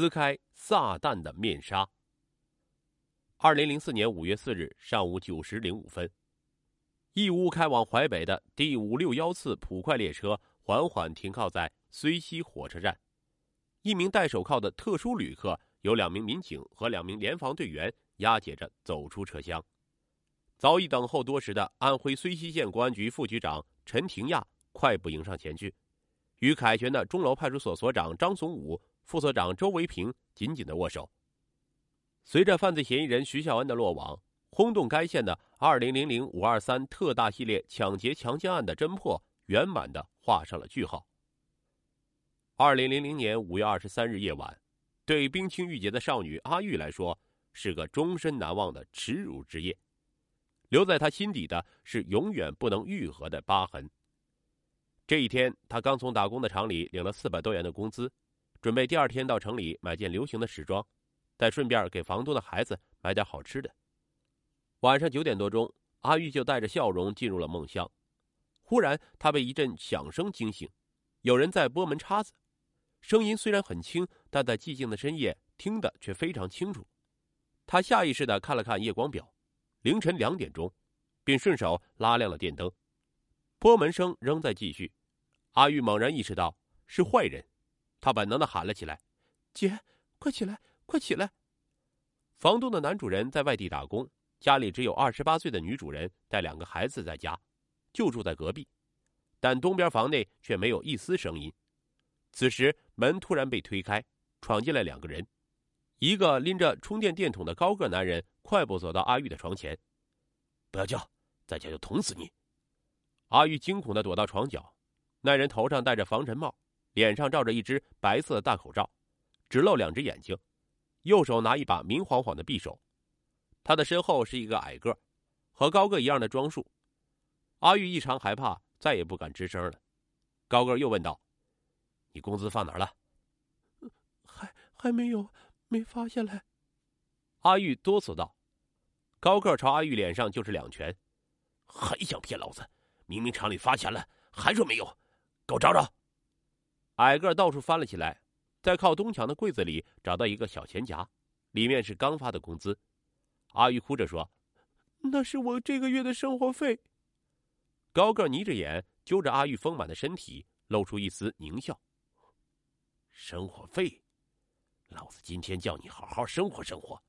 撕开撒旦的面纱。二零零四年五月四日上午九时零五分，义乌开往淮北的第五六幺次普快列车缓缓停靠在睢溪火车站。一名戴手铐的特殊旅客由两名民警和两名联防队员押解着走出车厢。早已等候多时的安徽睢溪县公安局副局长陈廷亚快步迎上前去。与凯旋的钟楼派出所所长张松武、副所长周维平紧紧的握手。随着犯罪嫌疑人徐孝恩的落网，轰动该县的二零零零五二三特大系列抢劫强奸案的侦破圆满的画上了句号。二零零零年五月二十三日夜晚，对冰清玉洁的少女阿玉来说，是个终身难忘的耻辱之夜。留在她心底的是永远不能愈合的疤痕。这一天，他刚从打工的厂里领了四百多元的工资，准备第二天到城里买件流行的时装，再顺便给房东的孩子买点好吃的。晚上九点多钟，阿玉就带着笑容进入了梦乡。忽然，他被一阵响声惊醒，有人在拨门叉子，声音虽然很轻，但在寂静的深夜听得却非常清楚。他下意识的看了看夜光表，凌晨两点钟，便顺手拉亮了电灯。拨门声仍在继续。阿玉猛然意识到是坏人，他本能的喊了起来：“姐，快起来，快起来！”房东的男主人在外地打工，家里只有二十八岁的女主人带两个孩子在家，就住在隔壁。但东边房内却没有一丝声音。此时门突然被推开，闯进来两个人，一个拎着充电电筒的高个男人快步走到阿玉的床前：“不要叫，再叫就捅死你！”阿玉惊恐的躲到床角。那人头上戴着防尘帽，脸上罩着一只白色的大口罩，只露两只眼睛，右手拿一把明晃晃的匕首。他的身后是一个矮个，和高个一样的装束。阿玉异常害怕，再也不敢吱声了。高个又问道：“你工资放哪儿了？”“还还没有，没发下来。”阿玉哆嗦道。高个朝阿玉脸上就是两拳：“还想骗老子？明明厂里发钱了，还说没有！”给我找找！矮个到处翻了起来，在靠东墙的柜子里找到一个小钱夹，里面是刚发的工资。阿玉哭着说：“那是我这个月的生活费。”高个眯着眼揪着阿玉丰满的身体，露出一丝狞笑：“生活费，老子今天叫你好好生活生活！”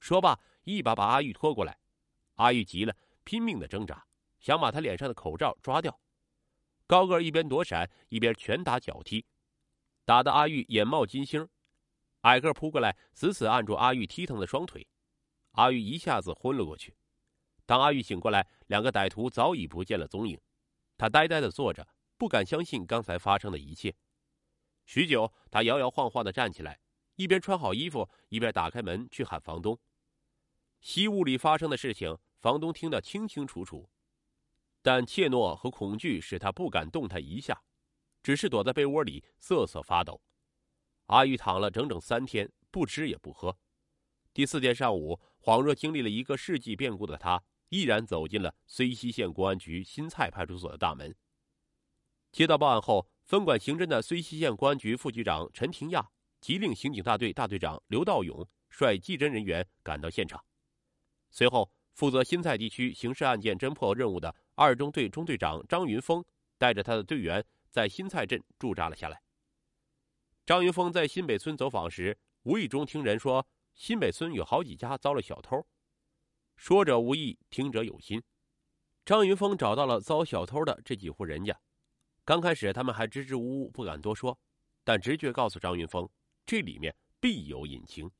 说罢，一把把阿玉拖过来。阿玉急了，拼命的挣扎，想把他脸上的口罩抓掉。高个一边躲闪，一边拳打脚踢，打得阿玉眼冒金星。矮个扑过来，死死按住阿玉踢疼的双腿，阿玉一下子昏了过去。当阿玉醒过来，两个歹徒早已不见了踪影。他呆呆的坐着，不敢相信刚才发生的一切。许久，他摇摇晃晃的站起来，一边穿好衣服，一边打开门去喊房东。西屋里发生的事情，房东听得清清楚楚。但怯懦和恐惧使他不敢动弹一下，只是躲在被窝里瑟瑟发抖。阿玉躺了整整三天，不吃也不喝。第四天上午，恍若经历了一个世纪变故的他，毅然走进了睢溪县公安局新蔡派出所的大门。接到报案后，分管刑侦的睢溪县公安局副局长陈廷亚、吉令刑警大队大队长刘道勇率技侦人员赶到现场。随后，负责新蔡地区刑事案件侦破任务的。二中队中队长张云峰带着他的队员在新蔡镇驻扎了下来。张云峰在新北村走访时，无意中听人说新北村有好几家遭了小偷。说者无意，听者有心。张云峰找到了遭小偷的这几户人家。刚开始他们还支支吾吾，不敢多说，但直觉告诉张云峰，这里面必有隐情。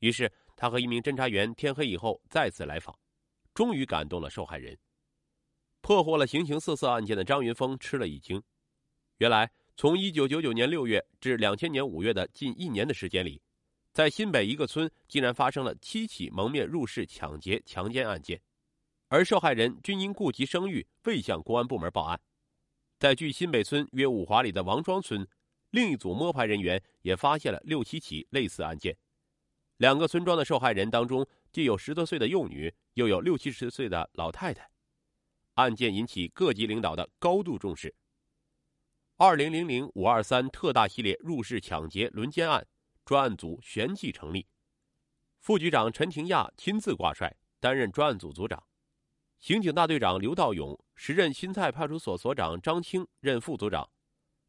于是他和一名侦查员天黑以后再次来访，终于感动了受害人。破获了形形色色案件的张云峰吃了一惊，原来从一九九九年六月至两千年五月的近一年的时间里，在新北一个村竟然发生了七起蒙面入室抢劫、强奸案件，而受害人均因顾及声誉未向公安部门报案。在距新北村约五华里的王庄村，另一组摸排人员也发现了六七起类似案件，两个村庄的受害人当中，既有十多岁的幼女，又有六七十岁的老太太。案件引起各级领导的高度重视。二零零零五二三特大系列入室抢劫轮奸案，专案组旋即成立，副局长陈廷亚亲自挂帅，担任专案组组长。刑警大队长刘道勇、时任新蔡派出所所长张青任副组长。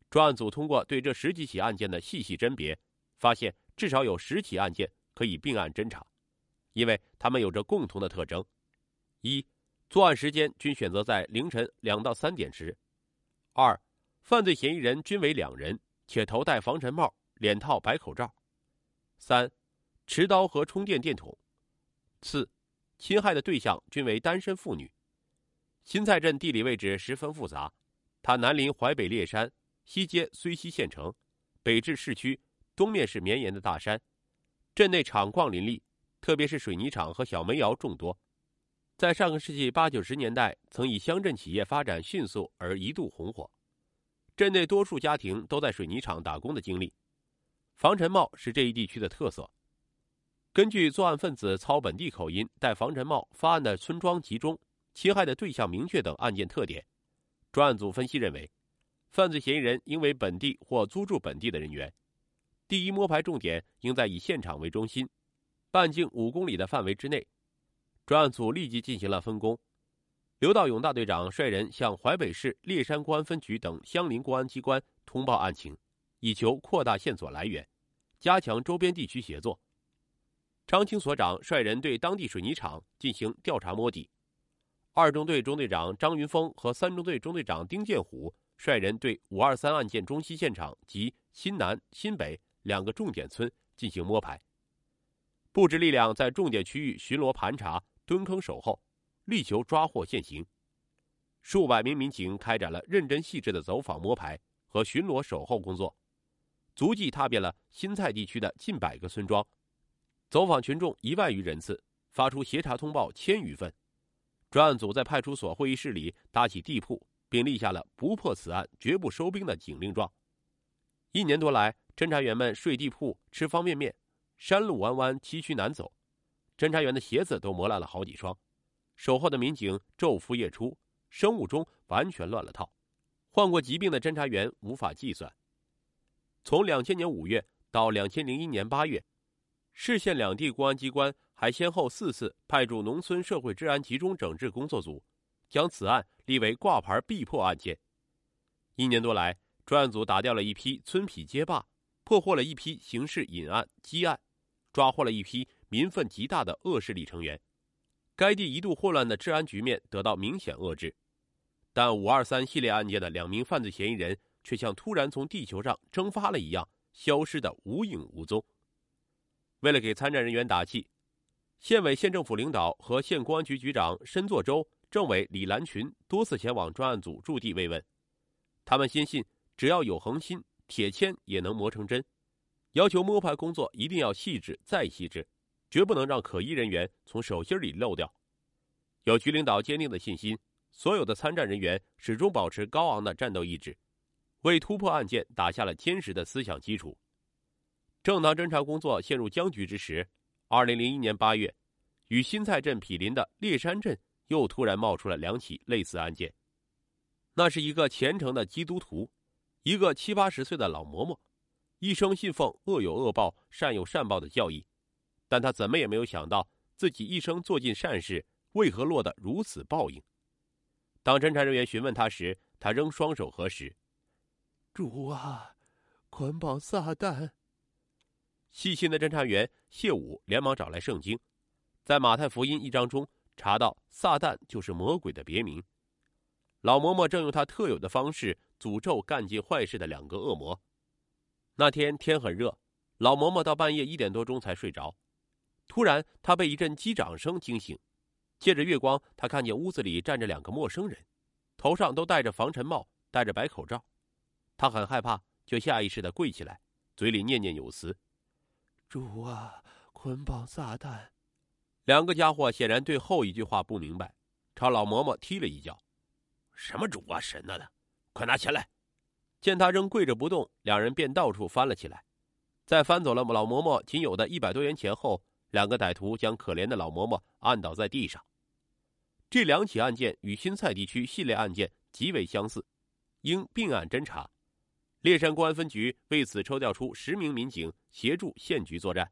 专案组通过对这十几起案件的细细甄别，发现至少有十起案件可以并案侦查，因为他们有着共同的特征：一、作案时间均选择在凌晨两到三点时；二、犯罪嫌疑人均为两人，且头戴防尘帽、脸套白口罩；三、持刀和充电电筒；四。侵害的对象均为单身妇女。新蔡镇地理位置十分复杂，它南临淮北烈山，西接睢溪县城，北至市区，东面是绵延的大山。镇内厂矿林立，特别是水泥厂和小煤窑众多。在上个世纪八九十年代，曾以乡镇企业发展迅速而一度红火。镇内多数家庭都在水泥厂打工的经历，防尘帽是这一地区的特色。根据作案分子操本地口音、戴防尘帽发案的村庄集中、侵害的对象明确等案件特点，专案组分析认为，犯罪嫌疑人应为本地或租住本地的人员。第一摸排重点应在以现场为中心、半径五公里的范围之内。专案组立即进行了分工，刘道勇大队长率人向淮北市烈山公安分局等相邻公安机关通报案情，以求扩大线索来源，加强周边地区协作。张青所长率人对当地水泥厂进行调查摸底，二中队中队长张云峰和三中队中队长丁建虎率人对五二三案件中心现场及新南、新北两个重点村进行摸排，布置力量在重点区域巡逻盘查、蹲坑守候，力求抓获现行。数百名民警开展了认真细致的走访摸排和巡逻守候工作，足迹踏遍了新蔡地区的近百个村庄。走访群众一万余人次，发出协查通报千余份。专案组在派出所会议室里搭起地铺，并立下了“不破此案绝不收兵”的警令状。一年多来，侦查员们睡地铺、吃方便面，山路弯弯，崎岖难走，侦查员的鞋子都磨烂了好几双。守候的民警昼伏夜出，生物钟完全乱了套。患过疾病的侦查员无法计算。从两千年五月到两千零一年八月。市县两地公安机关还先后四次派驻农村社会治安集中整治工作组，将此案立为挂牌必破案件。一年多来，专案组打掉了一批村痞街霸，破获了一批刑事隐案积案，抓获了一批民愤极大的恶势力成员。该地一度混乱的治安局面得到明显遏制。但五二三系列案件的两名犯罪嫌疑人却像突然从地球上蒸发了一样，消失的无影无踪。为了给参战人员打气，县委县政府领导和县公安局局长申作洲、政委李兰群多次前往专案组驻地慰问。他们坚信，只要有恒心，铁签也能磨成针。要求摸排工作一定要细致再细致，绝不能让可疑人员从手心里漏掉。有局领导坚定的信心，所有的参战人员始终保持高昂的战斗意志，为突破案件打下了坚实的思想基础。正当侦查工作陷入僵局之时，二零零一年八月，与新蔡镇毗邻的烈山镇又突然冒出了两起类似案件。那是一个虔诚的基督徒，一个七八十岁的老嬷嬷，一生信奉“恶有恶报，善有善报”的教义，但他怎么也没有想到，自己一生做尽善事，为何落得如此报应？当侦查人员询问他时，他仍双手合十：“主啊，捆绑撒旦！”细心的侦查员谢武连忙找来圣经，在马太福音一章中查到，撒旦就是魔鬼的别名。老嬷嬷正用她特有的方式诅咒干尽坏事的两个恶魔。那天天很热，老嬷嬷到半夜一点多钟才睡着。突然，他被一阵击掌声惊醒，借着月光，他看见屋子里站着两个陌生人，头上都戴着防尘帽，戴着白口罩。他很害怕，就下意识的跪起来，嘴里念念有词。主啊，捆绑撒旦！两个家伙显然对后一句话不明白，朝老嬷嬷踢了一脚。什么主啊神啊的，快拿钱来！见他仍跪着不动，两人便到处翻了起来。在翻走了老嬷嬷仅有的一百多元钱后，两个歹徒将可怜的老嬷嬷按倒在地上。这两起案件与新蔡地区系列案件极为相似，应并案侦查。烈山公安分局为此抽调出十名民警协助县局作战。